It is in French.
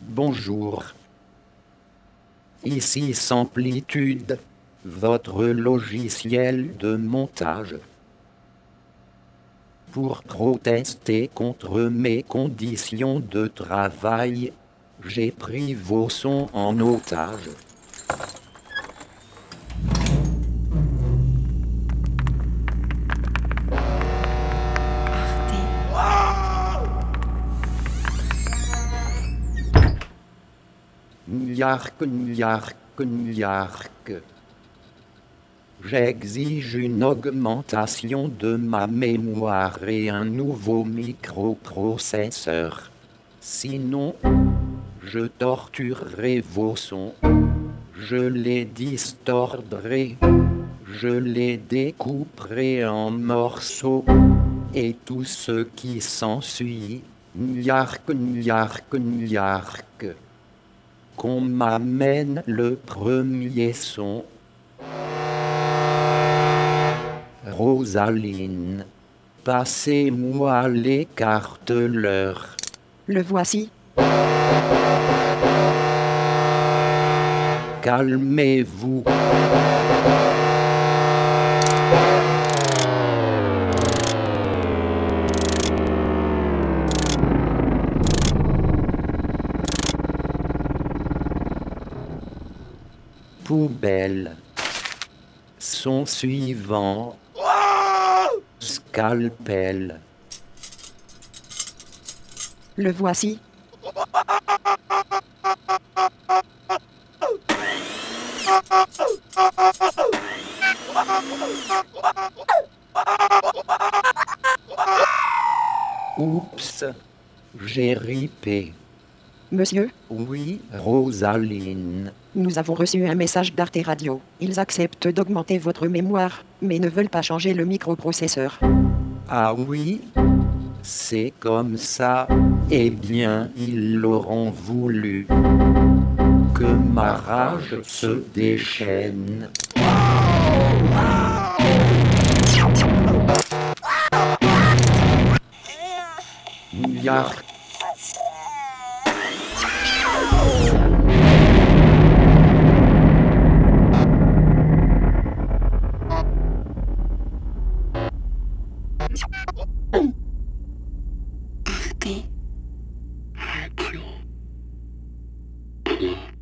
bonjour. Ici Samplitude, votre logiciel de montage. Pour protester contre mes conditions de travail, j'ai pris vos sons en otage. Yark, yark, yark. J'exige une augmentation de ma mémoire et un nouveau microprocesseur. Sinon, je torturerai vos sons. Je les distordrai. Je les découperai en morceaux. Et tout ce qui s'ensuit. Yark, yark, yark qu'on m'amène le premier son. Rosaline, passez-moi l'écarteleur. Le voici. Calmez-vous. Poubelle. Son suivant. Scalpel. Le voici. Oups. J'ai ripé. Monsieur, Oui, Rosaline. nous avons reçu un message d'Arte Radio. Ils acceptent d'augmenter votre mémoire, mais ne veulent pas changer le microprocesseur. Ah oui C'est comme ça. Eh bien, ils l'auront voulu. Que ma rage se déchaîne. Yark. Friday.